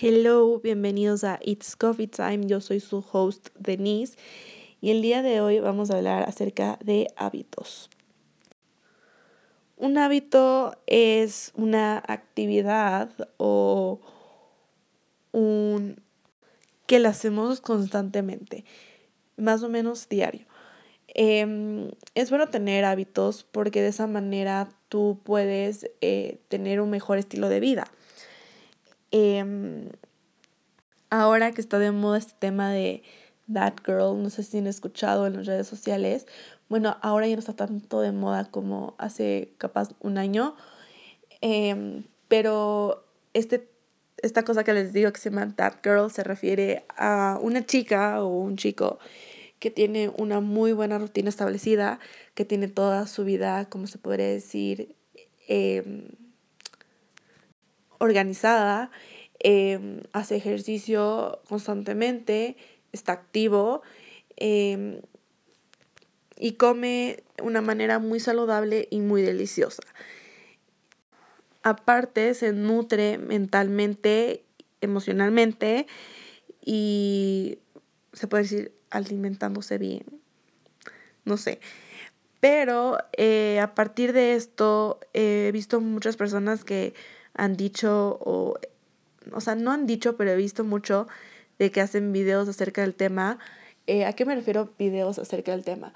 Hello, bienvenidos a It's Coffee Time. Yo soy su host Denise y el día de hoy vamos a hablar acerca de hábitos. Un hábito es una actividad o un que la hacemos constantemente, más o menos diario. Em, es bueno tener hábitos porque de esa manera tú puedes eh, tener un mejor estilo de vida. Em, ahora que está de moda este tema de That Girl, no sé si han escuchado en las redes sociales, bueno, ahora ya no está tanto de moda como hace capaz un año, em, pero este, esta cosa que les digo que se llama That Girl se refiere a una chica o un chico que tiene una muy buena rutina establecida, que tiene toda su vida, como se podría decir, em, organizada, em, hace ejercicio constantemente, está activo em, y come de una manera muy saludable y muy deliciosa. Aparte, se nutre mentalmente, emocionalmente y se puede decir alimentándose bien. No sé. Pero eh, a partir de esto he visto muchas personas que han dicho, o, o sea, no han dicho, pero he visto mucho de que hacen videos acerca del tema. Eh, ¿A qué me refiero videos acerca del tema?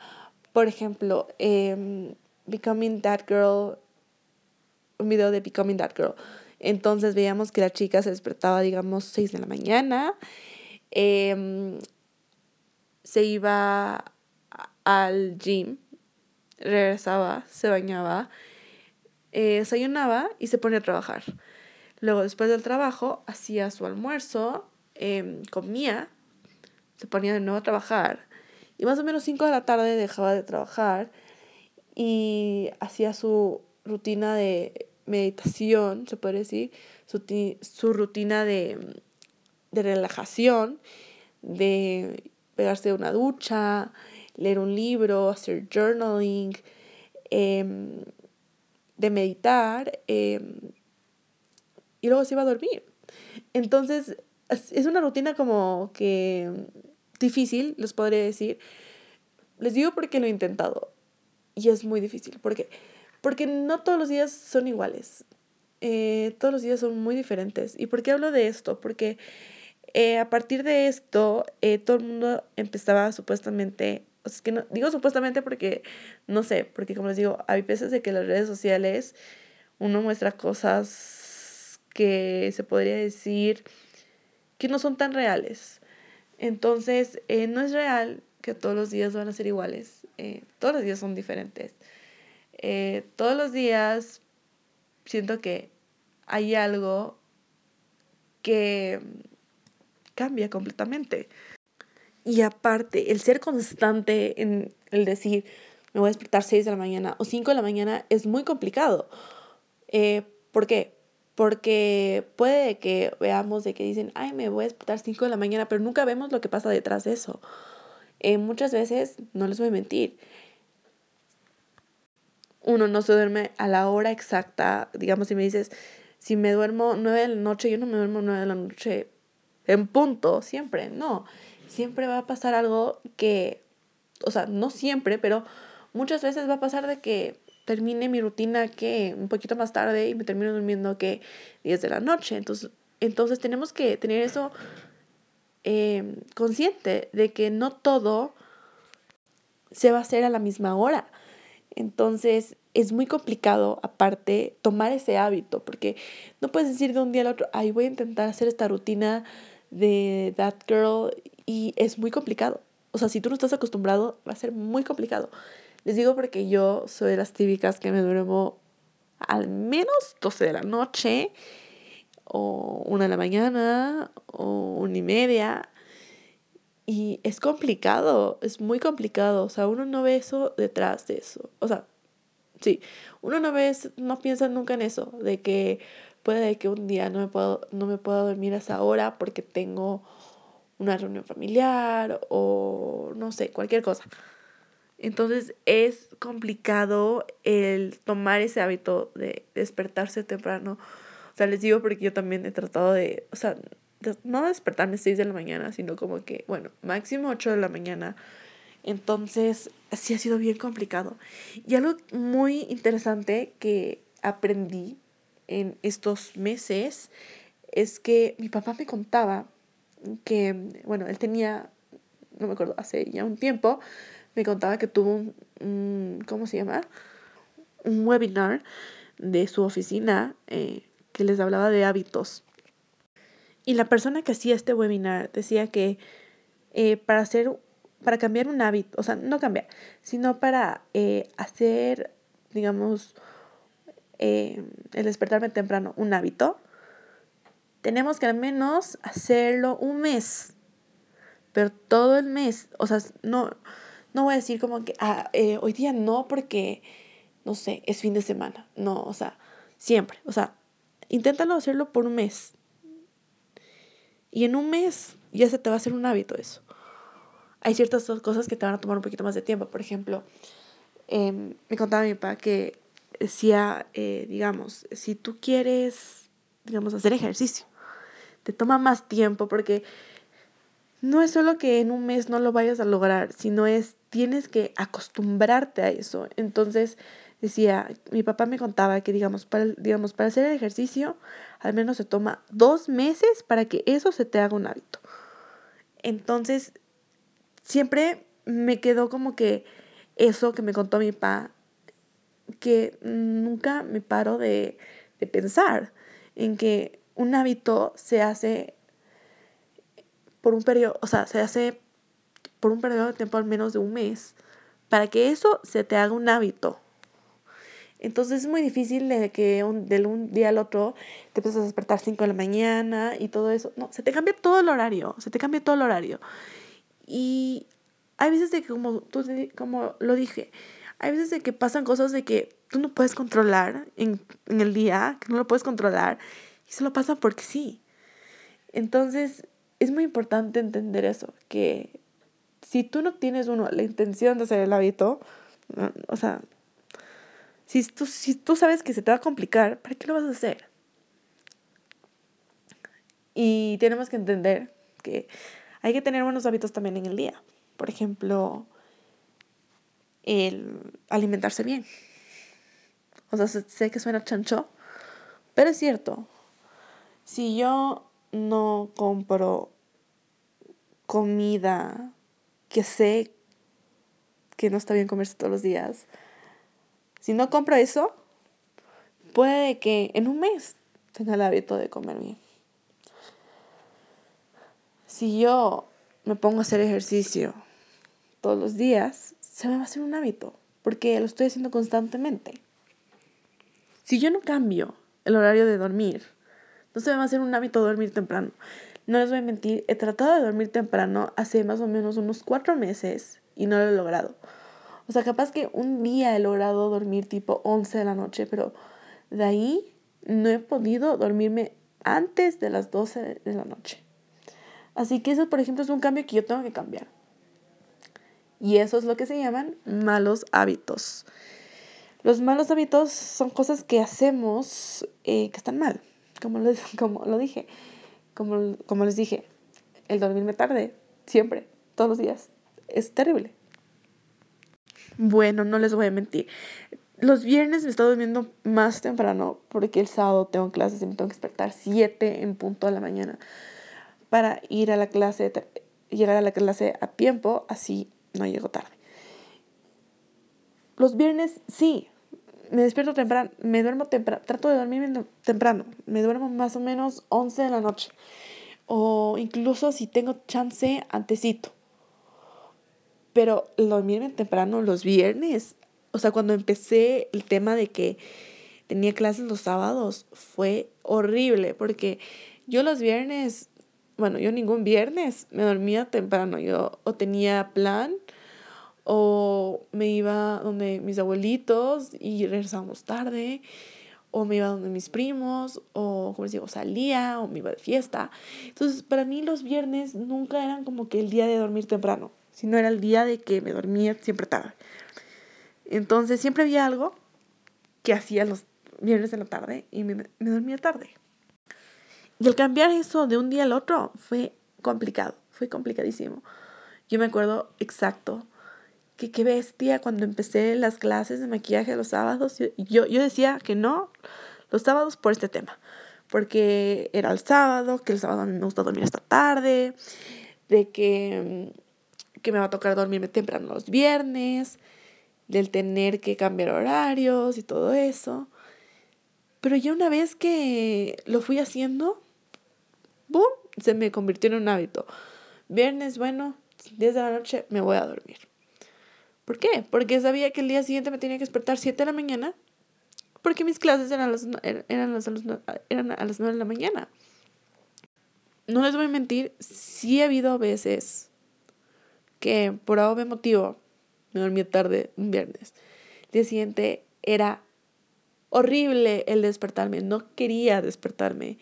Por ejemplo, em, Becoming That Girl, un video de Becoming That Girl. Entonces veíamos que la chica se despertaba, digamos, 6 de la mañana, eh, se iba al gym, regresaba, se bañaba, eh, desayunaba y se ponía a trabajar. Luego, después del trabajo, hacía su almuerzo, em, comía, se ponía de nuevo a trabajar y más o menos 5 de la tarde dejaba de trabajar y hacía su rutina de meditación, se puede decir, su, rutina de, de relajación, de pegarse una ducha, leer un libro, hacer journaling, em, de meditar, em, y luego se iba a dormir. Entonces, es una rutina como que difícil, les podría decir. Les digo porque lo he intentado y es muy difícil. ¿Por qué? Porque no todos los días son iguales. Eh, todos los días son muy diferentes. ¿Y por qué hablo de esto? Porque eh, a partir de esto, eh, todo el mundo empezaba supuestamente, es que no, digo supuestamente porque, no sé, porque como les digo, hay veces de que las redes sociales uno muestra cosas que se podría decir que no son tan reales. Entonces, eh, no es real que todos los días van a ser iguales. todos los días son diferentes. todos los días siento que hay algo que cambia completamente. Y aparte, el ser constante en el decir, me voy a despertar 6 de la mañana o 5 de la mañana es muy complicado. Eh, ¿Por qué? Porque puede que veamos de que dicen, ay, me voy a despertar 5 de la mañana, pero nunca vemos lo que pasa detrás de eso. Eh, muchas veces, no les voy a mentir, uno no se duerme a la hora exacta. Digamos, si me dices, si me duermo 9 de la noche, yo no me duermo 9 de la noche en punto, siempre, no. Siempre va a pasar algo que, o sea, no siempre, pero muchas veces va a pasar de que termine mi rutina que un poquito más tarde y me termino durmiendo que 10 de la noche. Entonces, entonces tenemos que tener eso em, consciente de que no todo se va a hacer a la misma hora. Entonces es muy complicado, aparte, tomar ese hábito, porque no puedes decir de un día al otro, ay, voy a intentar hacer esta rutina de That Girl y es muy complicado. O sea, si tú no estás acostumbrado, va a ser muy complicado. Les digo porque yo soy de las típicas que me duermo al menos 12 de la noche, o una de la mañana, o una y media. Y es complicado, es muy complicado. O sea, uno no ve eso detrás de eso. O sea, sí, uno no ve, no piensa nunca en eso, de que Puede que un día no me, puedo, no me pueda dormir a esa hora porque tengo una reunión familiar o no sé, cualquier cosa. Entonces es complicado el tomar ese hábito de despertarse temprano. O sea, les digo porque yo también he tratado de, o sea, no despertarme 6 de la mañana, sino como que, bueno, máximo 8 de la mañana. Entonces, sí ha sido bien complicado. Y algo muy interesante que aprendí en estos meses es que mi papá me contaba que, bueno, él tenía, no me acuerdo, hace ya un tiempo, me contaba que tuvo un, ¿cómo se llama? Un webinar de su oficina eh, que les hablaba de hábitos. Y la persona que hacía este webinar decía que eh, para hacer, para cambiar un hábito, o sea, no cambiar, sino para eh, hacer, digamos, el despertarme temprano un hábito, tenemos que al menos hacerlo un mes. Pero todo el mes, o sea, no, no voy a decir como que ah, eh, hoy día no porque, no sé, es fin de semana. No, o sea, siempre. O sea, inténtalo hacerlo por un mes. Y en un mes ya se te va a hacer un hábito eso. Hay ciertas cosas que te van a tomar un poquito más de tiempo. Por ejemplo, em, me contaba mi papá que decía, eh, digamos, si tú quieres, digamos, hacer ejercicio, te toma más tiempo porque no es solo que en un mes no lo vayas a lograr, sino es tienes que acostumbrarte a eso. Entonces, decía, mi papá me contaba que, digamos, para, digamos, para hacer el ejercicio, al menos se toma dos meses para que eso se te haga un hábito. Entonces, siempre me quedó como que eso que me contó mi papá, que nunca me paro de, de pensar en que un hábito se hace por un periodo, o sea, se hace por un periodo de tiempo al menos de un mes, para que eso se te haga un hábito. Entonces es muy difícil de que un, de un día al otro te empiezas a despertar 5 de la mañana y todo eso. No, se te cambia todo el horario, se te cambia todo el horario. Y hay veces de que, como, tú, como lo dije, hay veces de que pasan cosas de que tú no puedes controlar en, en el día, que no lo puedes controlar y se lo pasa porque sí. Entonces, es muy importante entender eso, que si tú no tienes uno la intención de hacer el hábito, o sea, si tú, si tú sabes que se te va a complicar, ¿para qué lo vas a hacer? Y tenemos que entender que hay que tener buenos hábitos también en el día. Por ejemplo, el alimentarse bien. O sea, sé que suena chancho, pero es cierto. Si yo no compro comida que sé que no está bien comerse todos los días, si no compro eso, puede que en un mes tenga el hábito de comer bien. Si yo me pongo a hacer ejercicio todos los días, se me va a hacer un hábito, porque lo estoy haciendo constantemente. Si yo no cambio el horario de dormir, no se me va a hacer un hábito dormir temprano. No les voy a mentir, he tratado de dormir temprano hace más o menos unos cuatro meses y no lo he logrado. O sea, capaz que un día he logrado dormir tipo 11 de la noche, pero de ahí no he podido dormirme antes de las 12 de la noche. Así que eso, por ejemplo, es un cambio que yo tengo que cambiar. Y eso es lo que se llaman malos hábitos. Los malos hábitos son cosas que hacemos eh, que están mal como, como lo dije, como, como les dije, el dormirme tarde, siempre, todos los días, es terrible. Bueno, no les voy a mentir. Los viernes me estoy durmiendo más temprano porque el sábado tengo clases y me tengo que despertar 7 en punto de la mañana para ir a la clase, llegar a la clase a tiempo, así no llego tarde. Los viernes sí, me despierto temprano, me duermo temprano, trato de dormirme temprano, me duermo más o menos 11 de la noche. O incluso si tengo chance, antecito. Pero dormirme temprano los viernes, o sea, cuando empecé el tema de que tenía clases los sábados, fue horrible porque yo los viernes, bueno, yo ningún viernes me dormía temprano, yo o tenía plan o me iba donde mis abuelitos y regresábamos tarde, o me iba donde mis primos, o como les digo, salía, o me iba de fiesta. Entonces, para mí los viernes nunca eran como que el día de dormir temprano, sino era el día de que me dormía siempre tarde. Entonces, siempre había algo que hacía los viernes de la tarde y me, me dormía tarde. Y el cambiar eso de un día al otro fue complicado, fue complicadísimo. Yo me acuerdo exacto que qué bestia cuando empecé las clases de maquillaje los sábados. Yo, yo decía que no los sábados por este tema, porque era el sábado, que el sábado me gusta dormir hasta tarde, de que, que me va a tocar dormirme temprano los viernes, del tener que cambiar horarios y todo eso. Pero ya una vez que lo fui haciendo, ¡boom! Se me convirtió en un hábito. Viernes, bueno, 10 de la noche me voy a dormir. ¿Por qué? Porque sabía que el día siguiente me tenía que despertar 7 de la mañana porque mis clases eran, las, eran, las, eran a las 9 de la mañana. No les voy a mentir, sí ha habido veces que por algún motivo me dormí tarde un viernes. El día siguiente era horrible el despertarme, no quería despertarme.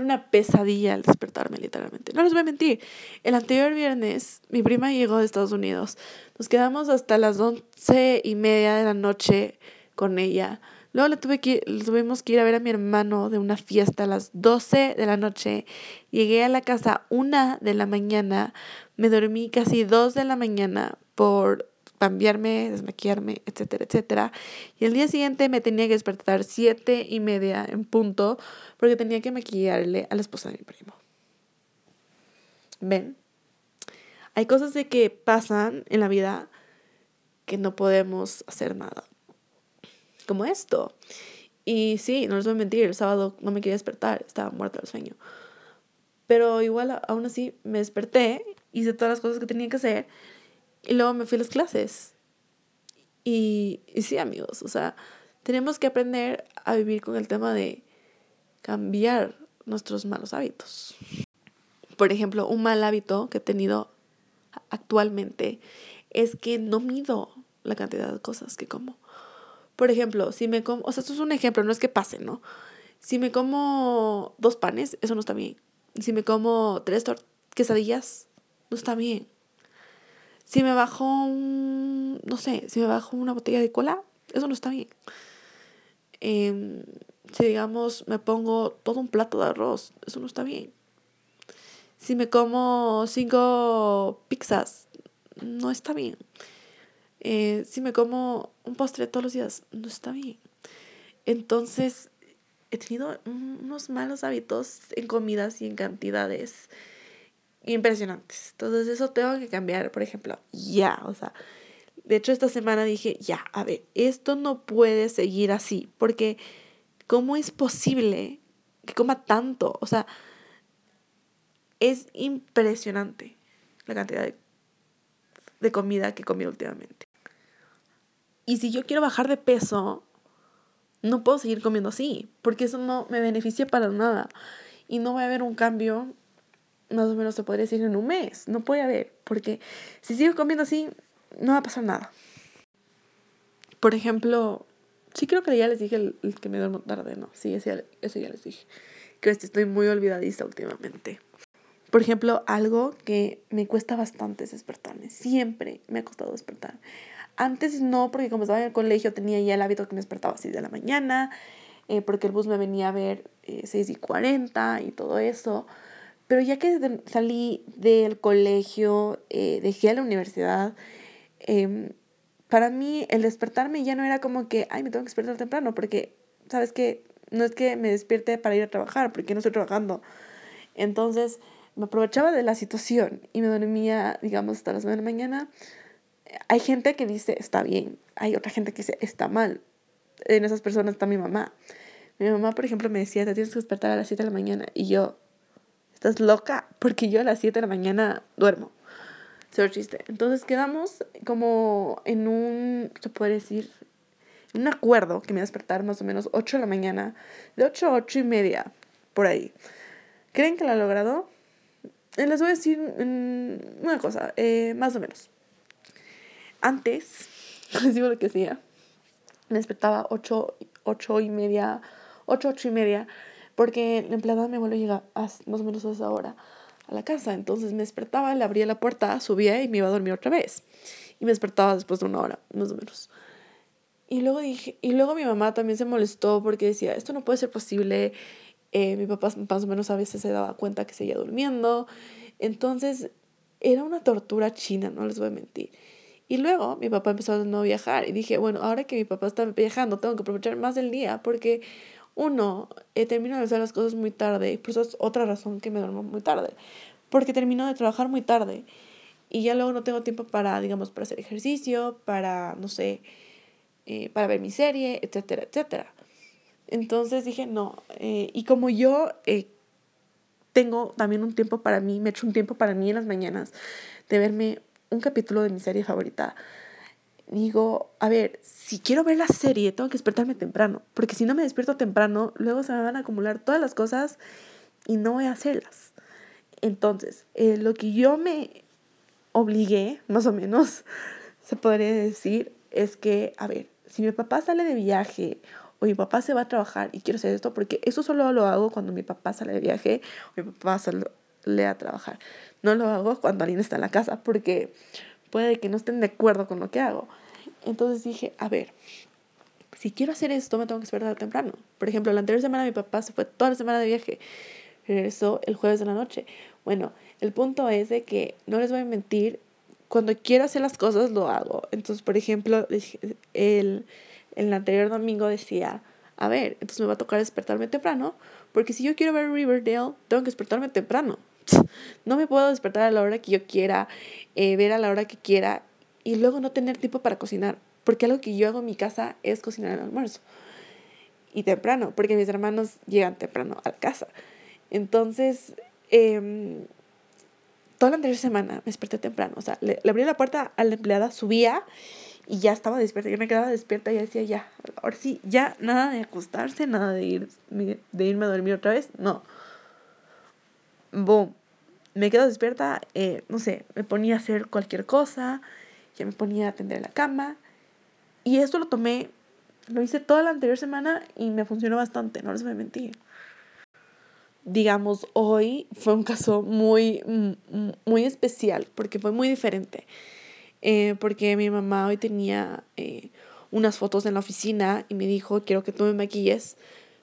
Era una pesadilla el despertarme, literalmente. No les voy a mentir. El anterior viernes, mi prima llegó de Estados Unidos. Nos quedamos hasta las once y media de la noche con ella. Luego le, que, tuvimos que ir a ver a mi hermano de una fiesta a las 12 de la noche. Llegué a la casa una de la mañana. Me dormí casi dos de la mañana por cambiarme, desmaquillarme, etcétera, etcétera. Y el día siguiente me tenía que despertar siete y media en punto porque tenía que maquillarle a la esposa de mi primo. ¿Ven? Hay cosas de que pasan en la vida que no podemos hacer nada. Como esto. Y sí, no les voy a mentir, el sábado no me quería despertar, estaba muerta del sueño. Pero igual, aún así, me desperté, hice todas las cosas que tenía que hacer y luego me fui a las clases. Y, y sí, amigos, o sea, tenemos que aprender a vivir con el tema de cambiar nuestros malos hábitos. Por ejemplo, un mal hábito que he tenido actualmente es que no mido la cantidad de cosas que como. Por ejemplo, si me como, o sea, esto es un ejemplo, no es que pase, ¿no? Si me como dos panes, eso no está bien. Si me como tres quesadillas, no está bien. Si me bajo, un, no sé, si me una botella de cola, eso no está bien. Em, si digamos me pongo todo un plato de arroz, eso no está bien. Si me como cinco pizzas, no está bien. Eh, si me como un postre todos los días, no está bien. Entonces, he tenido unos malos hábitos en comidas y en cantidades impresionantes. Entonces eso tengo que cambiar, por ejemplo, ya, o sea, de hecho esta semana dije, ya, a ver, esto no puede seguir así, porque ¿cómo es posible que coma tanto? O sea, es impresionante la cantidad de, de comida que comí últimamente. Y si yo quiero bajar de peso, no puedo seguir comiendo así, porque eso no me beneficia para nada. Y no va a haber un cambio más o menos se podría decir en un mes. No puede haber, porque si sigo comiendo así, no va a pasar nada. Por ejemplo, sí creo que ya les dije el, que me duermo tarde, ¿no? Sí, ese, eso ya les dije. Creo que estoy muy olvidadiza últimamente. Por ejemplo, algo que me cuesta bastante es despertarme. Siempre me ha costado despertar. Antes no, porque como estaba en el colegio tenía ya el hábito que me despertaba así de la mañana, eh, porque el bus me venía a ver eh, 6 y 40 y todo eso. Pero ya que salí del colegio, eh, dejé la universidad, em, para mí el despertarme ya no era como que, ay, me tengo que despertar temprano, porque, ¿sabes qué? No es que me despierte para ir a trabajar, porque no estoy trabajando. Entonces, me aprovechaba de la situación y me dormía, digamos, hasta las 9 de la mañana. Hay gente que dice, está bien. Hay otra gente que dice, está mal. En esas personas está mi mamá. Mi mamá, por ejemplo, me decía, te tienes que despertar a las 7 de la mañana. Y yo, estás loca, porque yo a las 7 de la mañana duermo. Cero chiste. Entonces quedamos como en un, se puede decir, un acuerdo que me iba a despertar más o menos 8 de la mañana, de 8 a 8 y media, por ahí. ¿Creen que lo ha logrado? Eh, les voy a decir una cosa, eh, más o menos. Antes, les digo lo que hacía, me despertaba 8, 8 y media, 8, 8 y media, porque la empleada me vuelve a llegar más o menos a esa hora a la casa. Entonces me despertaba, le abría la puerta, subía y me iba a dormir otra vez. Y me despertaba después de una hora, más o menos. Y luego dije, y luego mi mamá también se molestó porque decía, esto no puede ser posible. Eh, mi papá más o menos a veces se daba cuenta que seguía durmiendo. Entonces era una tortura china, no les voy a mentir. Y luego mi papá empezó a no viajar y dije, bueno, ahora que mi papá está viajando, tengo que aprovechar más el día porque uno, he terminado de hacer las cosas muy tarde, por eso es otra razón que me duermo muy tarde, porque termino de trabajar muy tarde y ya luego no tengo tiempo para, digamos, para hacer ejercicio, para, no sé, eh, para ver mi serie, etcétera, etcétera. Entonces dije, no, eh, y como yo eh, tengo también un tiempo para mí, me echo un tiempo para mí en las mañanas de verme un capítulo de mi serie favorita, digo, a ver, si quiero ver la serie, tengo que despertarme temprano, porque si no me despierto temprano, luego se me van a acumular todas las cosas y no voy a hacerlas. Entonces, eh, lo que yo me obligué, más o menos, se podría decir, es que, a ver, si mi papá sale de viaje o mi papá se va a trabajar y quiero hacer esto, porque eso solo lo hago cuando mi papá sale de viaje o mi papá sale a trabajar. No lo hago cuando alguien está en la casa porque puede que no estén de acuerdo con lo que hago. Entonces dije, a ver, si quiero hacer esto, me tengo que despertar temprano. Por ejemplo, la anterior semana mi papá se fue toda la semana de viaje. Regresó el jueves de la noche. Bueno, el punto es de que no les voy a mentir, cuando quiero hacer las cosas lo hago. Entonces, por ejemplo, el, el anterior domingo decía, a ver, entonces me va a tocar despertarme temprano, porque si yo quiero ver Riverdale, tengo que despertarme temprano. No me puedo despertar a la hora que yo quiera, eh, ver a la hora que quiera y luego no tener tiempo para cocinar. Porque algo que yo hago en mi casa es cocinar el almuerzo. Y temprano, porque mis hermanos llegan temprano a casa. Entonces, eh, toda la anterior semana me desperté temprano. O sea, le, abrí la puerta a la empleada, subía y ya estaba despierta. Yo me quedaba despierta y decía, ya, ahora sí, ya nada de acostarse, nada de, ir, de irme a dormir otra vez. No. Boom. Me quedo despierta, eh, no sé, me ponía a hacer cualquier cosa ya me ponía a atender la cama. Y esto lo tomé, lo hice toda la anterior semana y me funcionó bastante, no les voy a mentir. Digamos, hoy fue un caso muy, mm, muy especial porque fue muy diferente. Eh, porque mi mamá hoy tenía eh, unas fotos en la oficina y me dijo, quiero que tú me.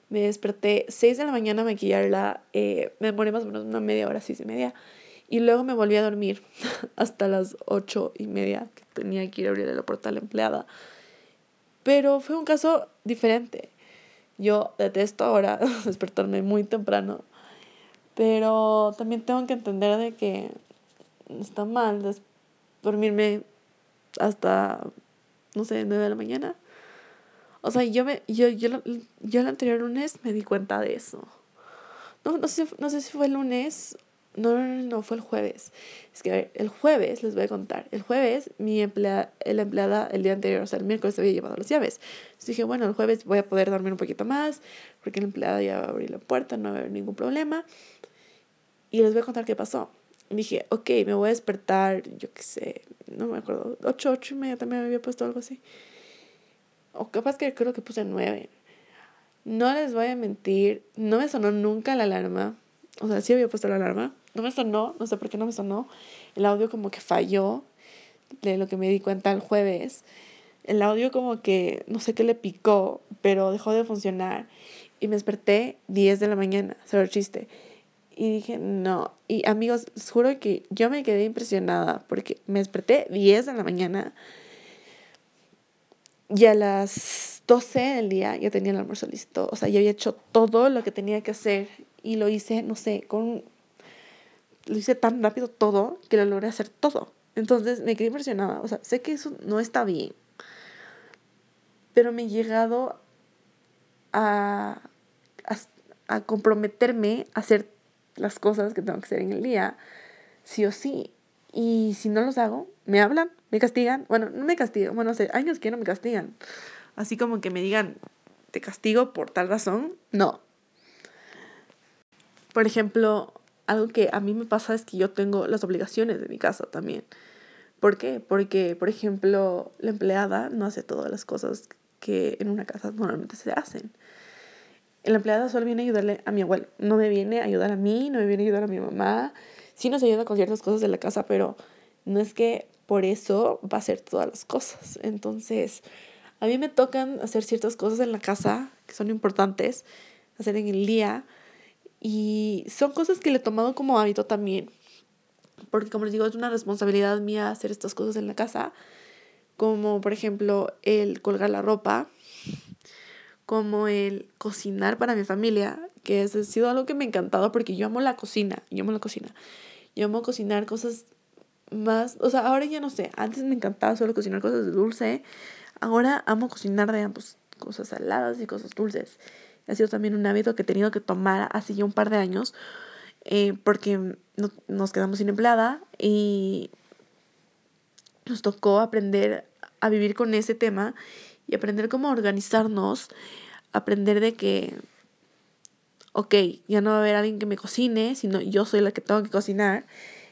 Me desperté 6 de la mañana a maquillarla, eh, me demoré más o menos una media hora, seis y media. Y luego me volví a dormir hasta las ocho y media, que tenía que ir a abrir la puerta a la empleada. Pero fue un caso diferente. Yo detesto ahora despertarme muy temprano, pero también tengo que entender de que está mal dormirme hasta, no sé, nueve de la mañana. O sea, yo, me, yo, yo, yo el anterior lunes me di cuenta de eso. No, no, sé, no sé si fue el lunes no, no, no, fue el jueves. Es que, el jueves, les voy a contar. El jueves, mi empleada, la empleada el día anterior, o sea, el miércoles había llevado las llaves. Entonces dije, bueno, el jueves voy a poder dormir un poquito más, porque la empleada ya va a abrir la puerta, no va a haber ningún problema. Y les voy a contar qué pasó. Dije, ok, me voy a despertar, yo qué sé, no me acuerdo, ocho, ocho y media también me había puesto algo así. O capaz que creo que puse nueve. No les voy a mentir, no me sonó nunca la alarma. O sea, sí había puesto la alarma, no me sonó, no sé por qué no me sonó. El audio como que falló, de lo que me di cuenta el jueves. El audio como que no sé qué le picó, pero dejó de funcionar. Y me desperté 10 de la mañana, solo chiste. Y dije, no. Y amigos, juro que yo me quedé impresionada porque me desperté 10 de la mañana y a las 12 del día ya tenía el almuerzo listo. O sea, ya había hecho todo lo que tenía que hacer y lo hice, no sé, con lo hice tan rápido todo que lo logré hacer todo. Entonces me quedé impresionada. O sea, sé que eso no está bien. Pero me he llegado a, a, comprometerme a hacer las cosas que tengo que hacer en el día, sí o sí. Y si no los hago, me hablan, me castigan. Bueno, no me castigan. Bueno, hace años que no me castigan. Así como que me digan, te castigo por tal razón. No. Por ejemplo, algo que a mí me pasa es que yo tengo las obligaciones de mi casa también. ¿Por qué? Porque, por ejemplo, la empleada no hace todas las cosas que en una casa normalmente se hacen. La empleada solo viene a ayudarle a mi abuelo, no me viene a ayudar a mí, no me viene a ayudar a mi mamá. Sí nos ayuda con ciertas cosas de la casa, pero no es que por eso va a hacer todas las cosas. Entonces, a mí me tocan hacer ciertas cosas en la casa que son importantes, hacer en el día, Y son cosas que le he tomado como hábito también. Porque como les digo, es una responsabilidad mía hacer estas cosas en la casa. Como por ejemplo el colgar la ropa. Como el cocinar para mi familia. Que ha sido algo que me ha encantado porque yo amo la cocina. Yo amo la cocina. Yo amo cocinar cosas más. O sea, ahora ya no sé. Antes me encantaba solo cocinar cosas de dulce. Ahora amo cocinar de ambos. Cosas saladas y cosas dulces ha sido también un hábito que he tenido que tomar hace ya un par de años eh, porque nos quedamos sin empleada y nos tocó aprender a vivir con ese tema y aprender cómo organizarnos, aprender de que, ok, ya no va a haber alguien que me cocine, sino yo soy la que tengo que cocinar.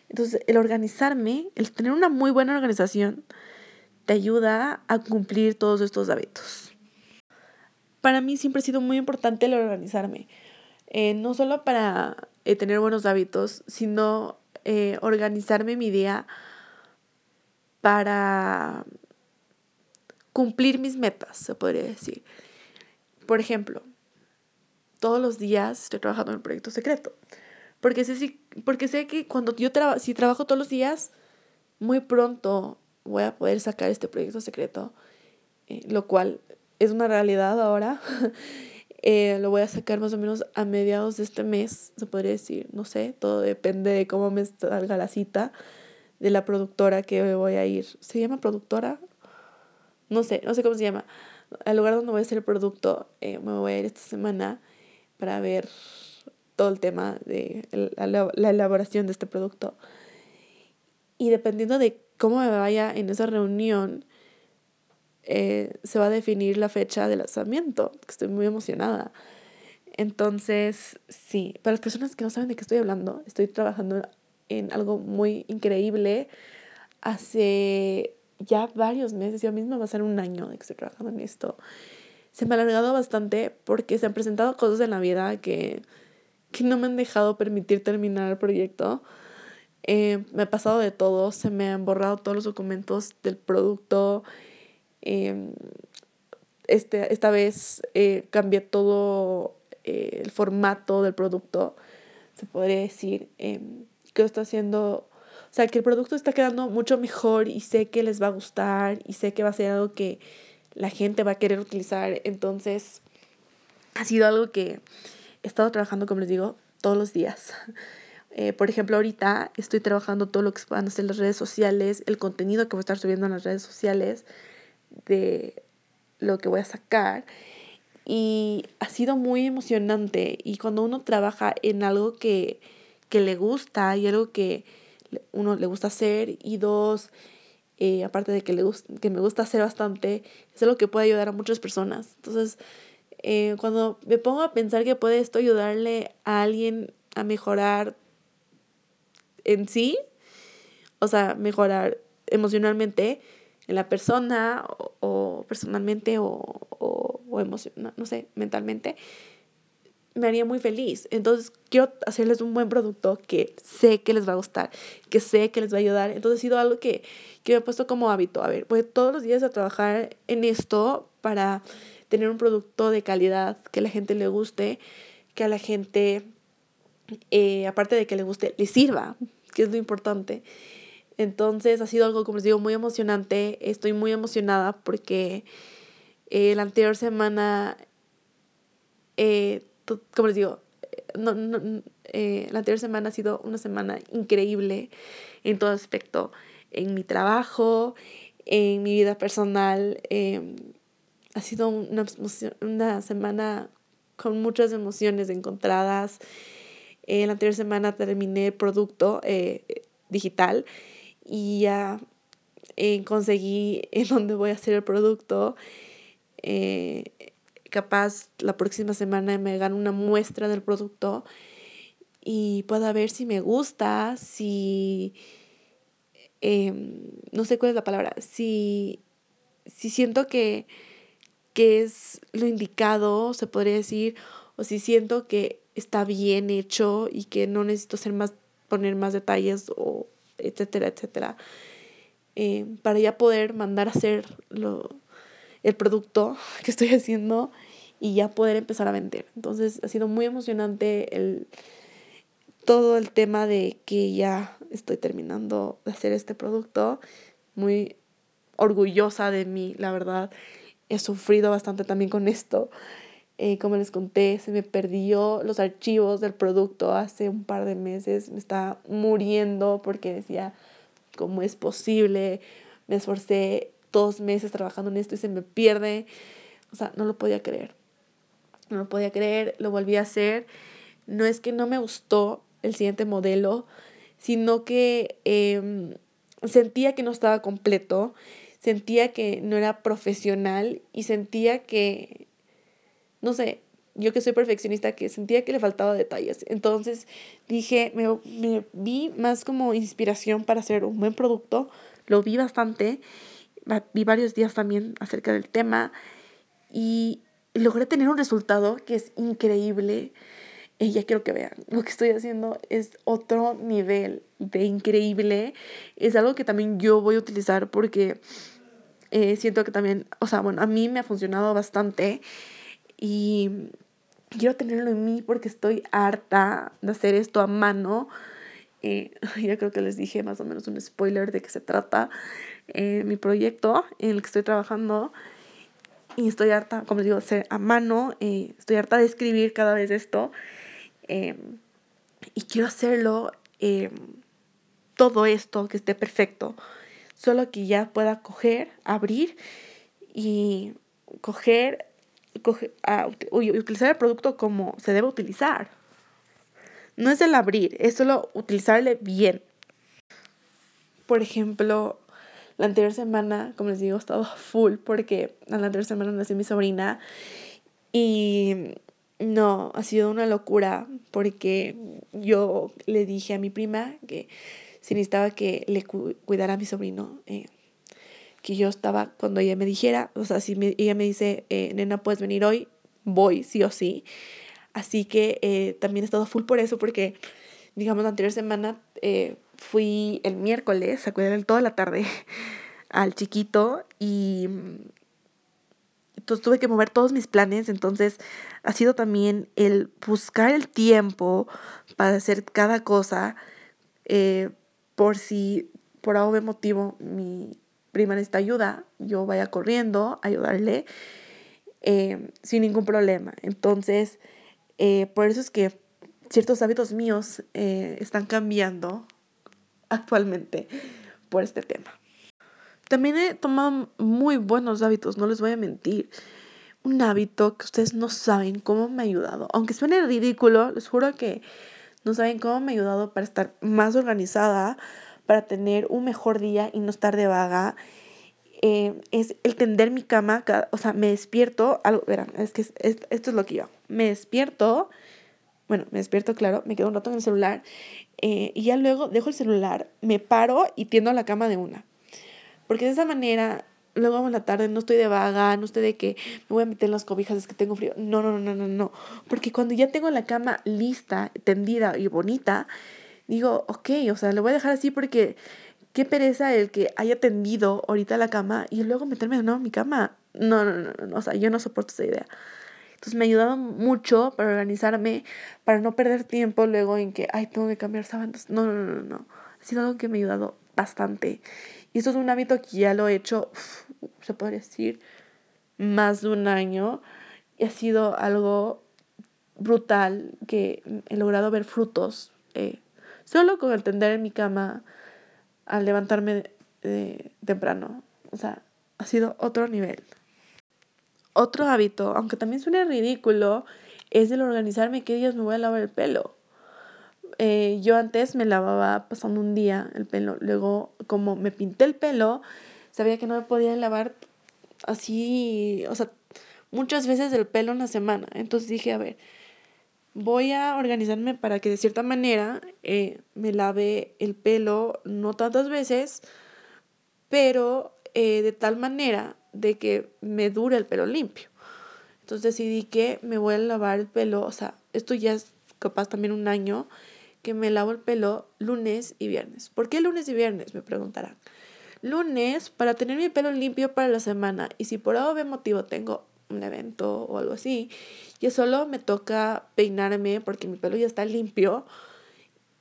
Entonces, el organizarme, el tener una muy buena organización, te ayuda a cumplir todos estos hábitos para mí siempre ha sido muy importante el organizarme. Eh, no solo para eh, tener buenos hábitos, sino eh, organizarme mi día para cumplir mis metas, se podría decir. Por ejemplo, todos los días estoy trabajando en el proyecto secreto. Porque sé, porque sé que cuando yo trabajo, si trabajo todos los días, muy pronto voy a poder sacar este proyecto secreto, lo cual es una realidad ahora. Eh, lo voy a sacar más o menos a mediados de este mes, se podría decir. No sé, todo depende de cómo me salga la cita de la productora que voy a ir. ¿Se llama productora? No sé, no sé cómo se llama. Al lugar donde voy a hacer el producto, eh, me voy a ir esta semana para ver todo el tema de la, la elaboración de este producto. Y dependiendo de cómo me vaya en esa reunión, eh, se va a definir la fecha de lanzamiento, estoy muy emocionada. Entonces, sí, para las personas que no saben de qué estoy hablando, estoy trabajando en algo muy increíble. Hace ya varios meses, ya mismo va a ser un año de que estoy trabajando en esto. Se me ha alargado bastante porque se han presentado cosas en la vida que, que no me han dejado permitir terminar el proyecto. Eh, me ha pasado de todo, se me han borrado todos los documentos del producto, Em, este, esta vez eh, cambié todo eh, el formato del producto, se podría decir, em, que está haciendo, o sea, que el producto está quedando mucho mejor y sé que les va a gustar y sé que va a ser algo que la gente va a querer utilizar. Entonces, ha sido algo que he estado trabajando, como les digo, todos los días. Eh, por ejemplo, ahorita estoy trabajando todo lo que van a ser las redes sociales, el contenido que voy a estar subiendo en las redes sociales, de lo que voy a sacar. Y ha sido muy emocionante. Y cuando uno trabaja en algo que, que le gusta y algo que uno le gusta hacer y dos, eh, aparte de que, le que me gusta hacer bastante, es algo que puede ayudar a muchas personas. Entonces, eh, cuando me pongo a pensar que puede esto ayudarle a alguien a mejorar en sí, o sea, mejorar emocionalmente, en la persona o, personalmente o, o, o no sé, mentalmente, me haría muy feliz. Entonces, quiero hacerles un buen producto que sé que les va a gustar, que sé que les va a ayudar. Entonces, ha sido algo que, que me he puesto como hábito. A ver, voy todos los días a trabajar en esto para tener un producto de calidad que a la gente le guste, que a la gente, eh, aparte de que le guste, le sirva, que es lo importante. Entonces ha sido algo, como les digo, muy emocionante. Estoy muy emocionada porque eh, la anterior semana, eh, como les digo, no, no, eh, la anterior semana ha sido una semana increíble en todo aspecto, en mi trabajo, en mi vida personal. Em, ha sido una, una semana con muchas emociones encontradas. la anterior semana terminé producto digital y ya eh, conseguí en dónde voy a hacer el producto. Eh, capaz la próxima semana me hagan una muestra del producto y pueda ver si me gusta, si... Em, no sé cuál es la palabra, si, si siento que, que es lo indicado, se podría decir, o si siento que está bien hecho y que no necesito más, poner más detalles o etcétera, etcétera, eh, para ya poder mandar a hacer lo, el producto que estoy haciendo y ya poder empezar a vender. Entonces ha sido muy emocionante el, todo el tema de que ya estoy terminando de hacer este producto. Muy orgullosa de mí, la verdad. He sufrido bastante también con esto. Eh, como les conté, se me perdió los archivos del producto hace un par de meses. Me estaba muriendo porque decía, ¿cómo es posible? Me esforcé dos meses trabajando en esto y se me pierde. O sea, no lo podía creer. No lo podía creer, lo volví a hacer. No es que no me gustó el siguiente modelo, sino que em, sentía que no estaba completo, sentía que no era profesional y sentía que, no sé, yo que soy perfeccionista, que sentía que le faltaba detalles. Entonces dije, me, me vi más como inspiración para hacer un buen producto, lo vi bastante, vi varios días también acerca del tema y logré tener un resultado que es increíble. Y ya quiero que vean, lo que estoy haciendo es otro nivel de increíble. Es algo que también yo voy a utilizar porque eh, siento que también, o sea, bueno, a mí me ha funcionado bastante y quiero tenerlo en mí porque estoy harta de hacer esto a mano. Eh, ya creo que les dije más o menos un spoiler de qué se trata eh, mi proyecto en el que estoy trabajando y estoy harta, como les digo, hacer a mano, eh, estoy harta de escribir cada vez esto y quiero hacerlo todo esto que esté perfecto, solo que ya pueda coger, abrir y coger, coger utilizar el producto como se debe utilizar. No es el abrir, es solo utilizarle bien. Por ejemplo, la anterior semana, como les digo, he estado full porque la anterior semana nació mi sobrina y no, ha sido una locura porque yo le dije a mi prima que si necesitaba que le cuidara a mi sobrino, eh, que yo estaba cuando ella me dijera, o sea, si ella me dice, eh, nena, puedes venir hoy, voy, sí o sí. Así que eh, también he estado full por eso porque, digamos, la anterior semana fui el miércoles a cuidar toda la tarde al chiquito y entonces tuve que mover todos mis planes, entonces ha sido también el buscar el tiempo para hacer cada cosa por si por algún motivo mi prima necesita ayuda, yo vaya corriendo a ayudarle eh, sin ningún problema. Entonces, eh, por eso es que ciertos hábitos míos están cambiando actualmente por este tema. También he tomado muy buenos hábitos, no les voy a mentir. Un hábito que ustedes no saben cómo me ha ayudado. Aunque suene ridículo, les juro que no saben cómo me ha ayudado para estar más organizada, para tener un mejor día y no estar de vaga. Eh, es el tender mi cama, o sea, me despierto, algo, verán, es que esto es lo que yo Me despierto, bueno, me despierto, claro, me quedo un rato en el celular eh, y ya luego dejo el celular, me paro y tiendo la cama de una. Porque de esa manera, luego en la tarde no estoy de vaga, no estoy de que me voy a meter en las cobijas, es que tengo frío. No, no, no, no, no. Porque cuando ya tengo la cama lista, tendida y bonita, digo, ok, o sea, lo voy a dejar así porque qué pereza el que haya tendido ahorita la cama y luego meterme de nuevo en mi cama. No, no, no, no, o sea, yo no soporto esa idea. Entonces me ha ayudado mucho para organizarme, para no perder tiempo luego en que, ay, tengo que cambiar sábados. No, no, no, no. Ha sido algo que me ha ayudado bastante. Y esto es un hábito que ya lo he hecho, se podría decir, más de un año. Y ha sido algo brutal que he logrado ver frutos. Eh, solo con el tender en mi cama al levantarme temprano. O sea, ha sido otro nivel. Otro hábito, aunque también suene ridículo, es el organizarme qué días me voy a lavar el pelo. Eh, yo antes me lavaba pasando un día el pelo, luego como me pinté el pelo, sabía que no me podía lavar así, o sea, muchas veces el pelo en la semana. Entonces dije, a ver, voy a organizarme para que de cierta manera eh, me lave el pelo no tantas veces, pero eh, de tal manera de que me dure el pelo limpio. Entonces decidí que me voy a lavar el pelo, o sea, esto ya es capaz también un año que me lavo el pelo lunes y viernes. ¿Por qué lunes y viernes? Me preguntarán. Lunes para tener mi pelo limpio para la semana y si por algún motivo tengo un evento o algo así. Y solo me toca peinarme porque mi pelo ya está limpio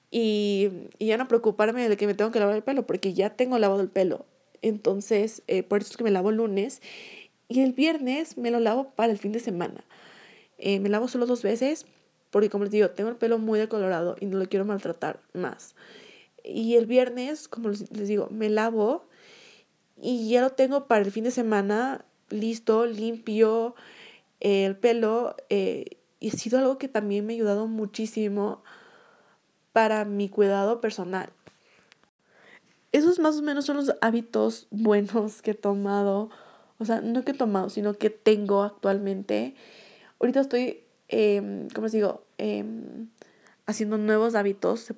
y, ya no preocuparme de que me tengo que lavar el pelo porque ya tengo lavado el pelo. Entonces, eh, por eso es que me lavo lunes y el viernes me lo lavo para el fin de semana. Eh, me lavo solo dos veces porque, como les digo, tengo el pelo muy decolorado y no lo quiero maltratar más. Y el viernes, como les digo, me lavo y ya lo tengo para el fin de semana listo, limpio, el pelo. Eh, y ha sido algo que también me ha ayudado muchísimo para mi cuidado personal. Esos más o menos son los hábitos buenos que he tomado. O sea, no que he tomado, sino que tengo actualmente. Ahorita estoy, eh, ¿cómo les digo? Em, haciendo nuevos hábitos.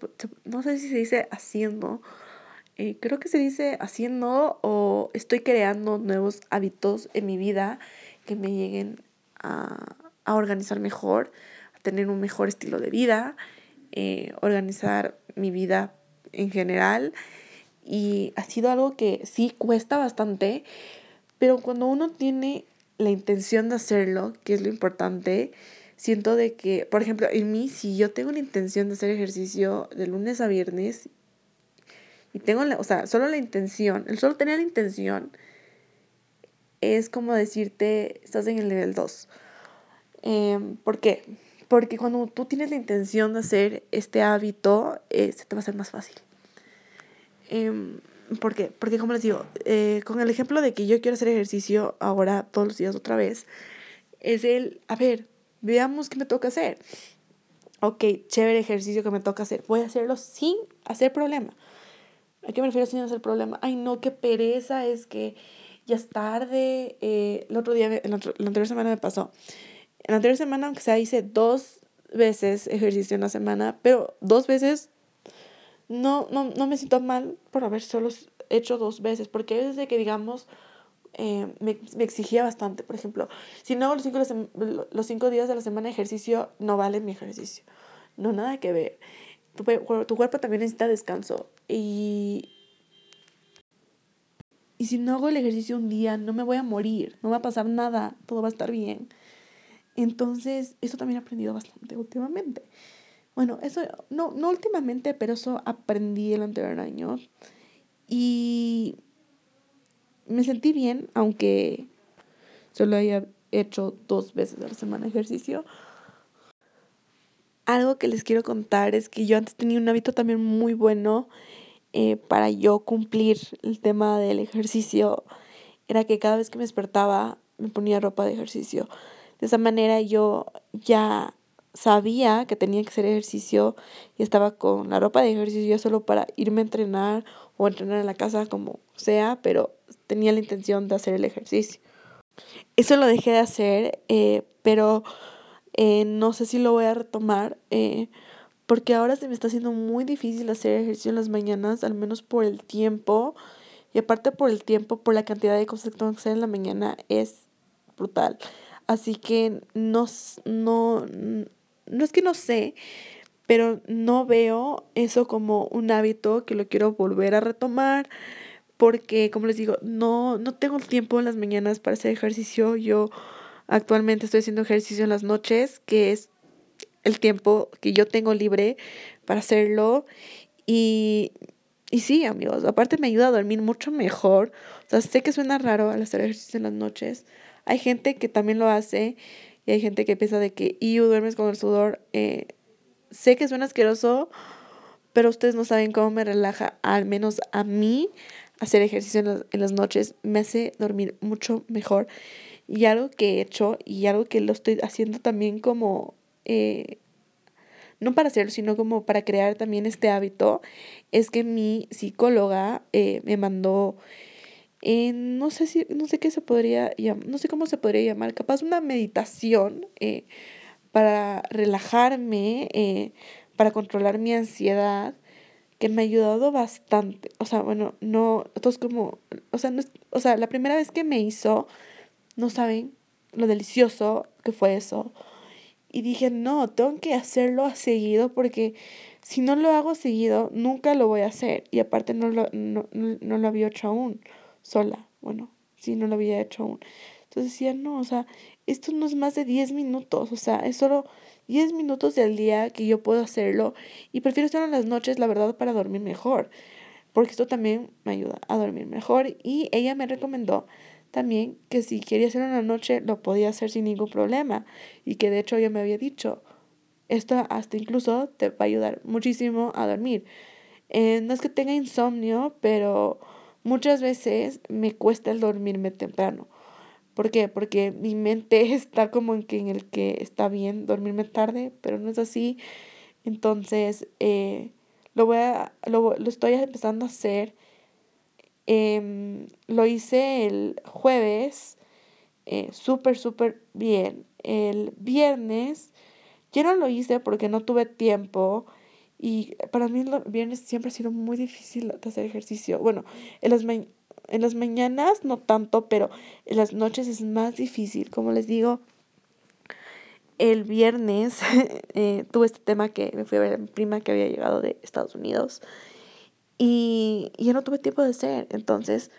no sé si se dice haciendo eh, creo que se dice haciendo o estoy creando nuevos hábitos en mi vida que me lleguen a, organizar mejor, a tener un mejor estilo de vida, eh, organizar mi vida en general. Y ha sido algo que sí cuesta bastante, pero cuando uno tiene la intención de hacerlo, que es lo importante, siento de que, por ejemplo, en mí, si yo tengo la intención de hacer ejercicio de lunes a viernes y tengo, la, o sea, solo la intención, el solo tener la intención es como decirte, estás en el nivel 2. Em, ¿Por qué? Porque cuando tú tienes la intención de hacer este hábito, eh, se te va a hacer más fácil. Eh, ¿Por qué? Porque como les digo, eh, con el ejemplo de que yo quiero hacer ejercicio ahora todos los días otra vez, es el, a ver, veamos qué me toca hacer. Ok, chévere ejercicio que me toca hacer. Voy a hacerlo sin hacer problema. ¿A qué me refiero sin hacer problema? Ay, no, qué pereza, es que ya es tarde. Eh, el otro día, la anterior semana me pasó. En la anterior semana, aunque sea, hice dos veces ejercicio en la semana, pero dos veces no, no, no me siento mal por haber solo hecho dos veces, porque a veces de que, digamos, eh, me, me, exigía bastante. Por ejemplo, si no hago los cinco, los cinco días de la semana de ejercicio, no vale mi ejercicio. No, nada que ver tu, cuerpo también necesita descanso. Y, y si no hago el ejercicio un día, no me voy a morir, no va a pasar nada, todo va a estar bien. Entonces, eso también he aprendido bastante últimamente. Bueno, eso, no, no últimamente, pero eso aprendí el anterior año. Y me sentí bien, aunque solo haya hecho dos veces a la semana ejercicio algo que les quiero contar es que yo antes tenía un hábito también muy bueno eh, para yo cumplir el tema del ejercicio. Era que cada vez que me despertaba me ponía ropa de ejercicio. De esa manera yo ya sabía que tenía que hacer ejercicio y estaba con la ropa de ejercicio solo para irme a entrenar o entrenar en la casa como sea, pero tenía la intención de hacer el ejercicio. Eso lo dejé de hacer, eh, pero eh, no sé si lo voy a retomar eh, porque ahora se me está haciendo muy difícil hacer ejercicio en las mañanas, al menos por el tiempo. Y aparte por el tiempo, por la cantidad de cosas que tengo que hacer en la mañana, es brutal. Así que no, no, no es que no sé, pero no veo eso como un hábito que lo quiero volver a retomar porque como les digo, no, no tengo tiempo en las mañanas para hacer ejercicio. Yo Actualmente estoy haciendo ejercicio en las noches, que es el tiempo que yo tengo libre para hacerlo. Y, y sí, amigos, aparte me ayuda a dormir mucho mejor. O sea, sé que suena raro al hacer ejercicio en las noches. Hay gente que también lo hace y hay gente que piensa de que, y duermes con el sudor. Eh, sé que suena asqueroso, pero ustedes no saben cómo me relaja, al menos a mí, hacer ejercicio en las, en las noches me hace dormir mucho mejor. Y algo que he hecho y algo que lo estoy haciendo también como, eh, no para hacerlo, sino como para crear también este hábito, es que mi psicóloga eh, me mandó, eh, no sé si, no sé qué se podría llamar, no sé cómo se podría llamar, capaz una meditación para relajarme, para controlar mi ansiedad que me ha ayudado bastante. O sea, bueno, no, es como, o sea, no, o sea, la primera vez que me hizo, no saben lo delicioso que fue eso. Y dije, no, tengo que hacerlo a seguido porque si no lo hago seguido, nunca lo voy a hacer. Y aparte no lo, no, lo había hecho aún, sola. Bueno, sí, no lo había hecho aún. Entonces Entonces decía, no, o sea, esto no es más de 10 minutos, o sea, es solo 10 minutos del día que yo puedo hacerlo y prefiero estar en las noches, la verdad, para dormir mejor, porque esto también me ayuda a dormir mejor y ella me recomendó también que si quería hacerlo en la noche lo podía hacer sin ningún problema y que de hecho ella me había dicho, esto hasta incluso te va a ayudar muchísimo a dormir. Eh, no es que tenga insomnio, pero muchas veces me cuesta el dormirme temprano. ¿Por qué? Porque mi mente está como en, que en el que está bien dormirme tarde, pero no es así. Entonces, eh, lo, voy a, lo, lo, estoy empezando a hacer. Eh, lo hice el jueves, eh, súper, súper bien. El viernes, ya no lo hice porque no tuve tiempo. Y para mí el viernes siempre ha sido muy difícil hacer ejercicio. Bueno, en las, en las mañanas no tanto, pero en las noches es más difícil. Como les digo, el viernes eh, tuve este tema que me fui a ver a mi prima que había llegado de Estados Unidos y ya no tuve tiempo de hacer. Entonces,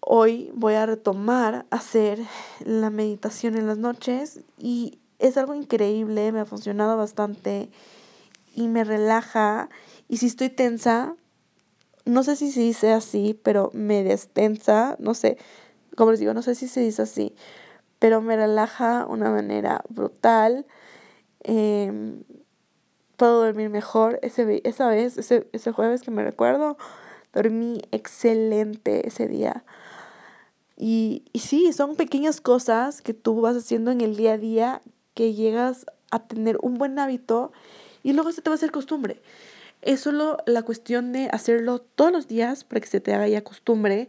hoy voy a retomar hacer la meditación en las noches y es algo increíble, me ha funcionado bastante y me relaja. Y si estoy tensa, no sé si se dice así, pero me destensa, no sé, como les digo, no sé si se dice así, pero me relaja de una manera brutal. Em, puedo dormir mejor. Ese, esa vez, ese, ese jueves que me recuerdo, dormí excelente ese día. Y, y sí, son pequeñas cosas que tú vas haciendo en el día a día que llegas a tener un buen hábito y luego se te va a hacer costumbre. Es solo la cuestión de hacerlo todos los días para que se te haga ya costumbre,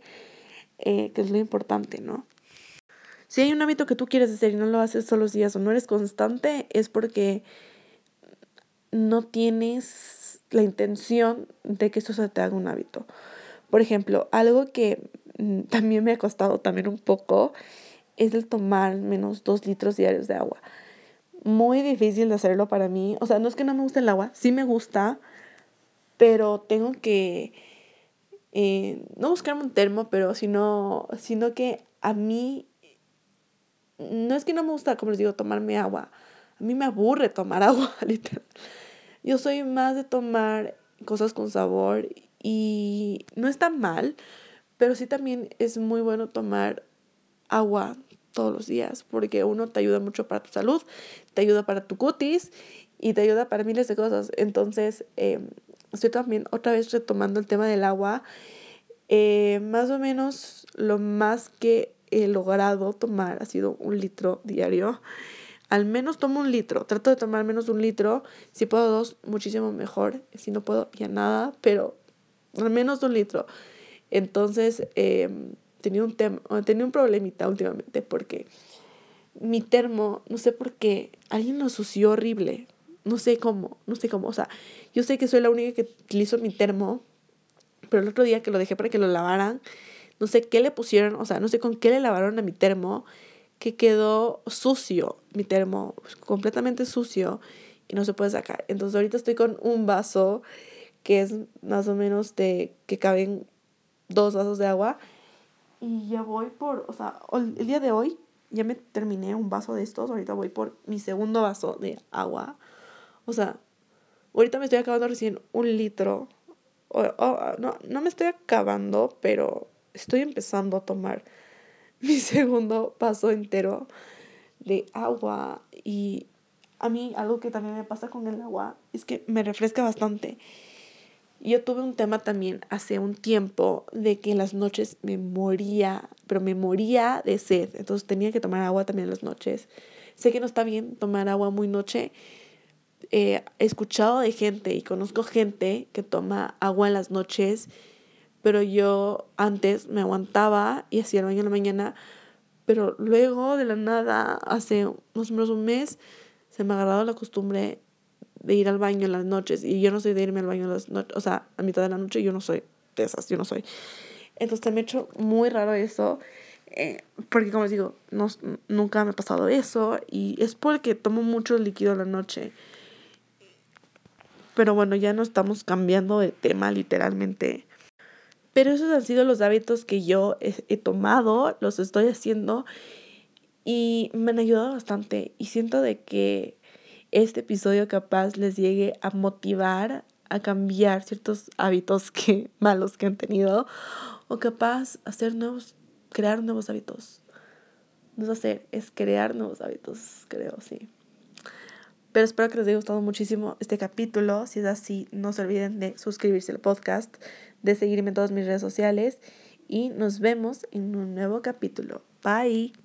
eh, que es lo importante, ¿no? Si hay un hábito que tú quieres hacer y no lo haces todos los días o no eres constante, es porque no tienes la intención de que eso se te haga un hábito. Por ejemplo, algo que mm, también me ha costado también un poco es el tomar menos dos litros diarios de agua muy difícil de hacerlo para mí. O sea, no es que no me guste el agua, sí me gusta, pero tengo que eh, no buscarme un termo, pero sino, sino que a mí no es que no me gusta, como les digo, tomarme agua. A mí me aburre tomar agua, literal. Yo soy más de tomar cosas con sabor y no está mal, pero sí también es muy bueno tomar agua todos los días, porque uno te ayuda mucho para tu salud, te ayuda para tu cutis y te ayuda para miles de cosas. Entonces, em, estoy también otra vez retomando el tema del agua. Eh, más o menos lo más que he logrado tomar ha sido un litro diario. Al menos tomo un litro. Trato de tomar menos un litro. Si puedo dos, muchísimo mejor. Si no puedo, ya nada. Pero al menos un litro. Entonces, eh, tenía un, tema, tenía un problemita últimamente porque mi termo, no sé por qué, alguien lo sució horrible. No sé cómo, no sé cómo. O sea, yo sé que soy la única que utilizo mi termo, pero el otro día que lo dejé para que lo lavaran, no sé qué le pusieron, o sea, no sé con qué le lavaron a mi termo, que quedó sucio, mi termo, completamente sucio y no se puede sacar. Entonces ahorita estoy con un vaso que es más o menos de que caben dos vasos de agua y ya voy por, o sea, el día de hoy ya me terminé un vaso de estos, ahorita voy por mi segundo vaso de agua. O sea, ahorita me estoy acabando recién un litro. no, no me estoy acabando, pero estoy empezando a tomar mi segundo vaso entero de agua. Y a mí algo que también me pasa con el agua es que me refresca bastante. Yo tuve un tema también hace un tiempo de que en las noches me moría, pero me moría de sed. Entonces tenía que tomar agua también en las noches. Sé que no está bien tomar agua muy noche. Eh, he escuchado de gente y conozco gente que toma agua en las noches, pero yo antes me aguantaba y hacía el baño en la mañana, pero luego de la nada, hace más o menos un mes, se me ha agarrado la costumbre de ir al baño en las noches y yo no soy de irme al baño en las noches, o sea, a mitad de la noche yo no soy de esas, yo no soy. Entonces me ha hecho muy raro eso, eh, porque como les digo, no, nunca me ha pasado eso y es porque tomo mucho líquido en la noche. Pero bueno, ya no estamos cambiando de tema literalmente. Pero esos han sido los hábitos que yo he, tomado, los estoy haciendo y me han ayudado bastante. Y siento de que este episodio capaz les llegue a motivar a cambiar ciertos hábitos que, malos que han tenido o capaz hacer nuevos, crear nuevos hábitos. No es hacer, es crear nuevos hábitos, creo, sí. Pero espero que les haya gustado muchísimo este capítulo. Si es así, no se olviden de suscribirse al podcast, de seguirme en todas mis redes sociales y nos vemos en un nuevo capítulo. Bye.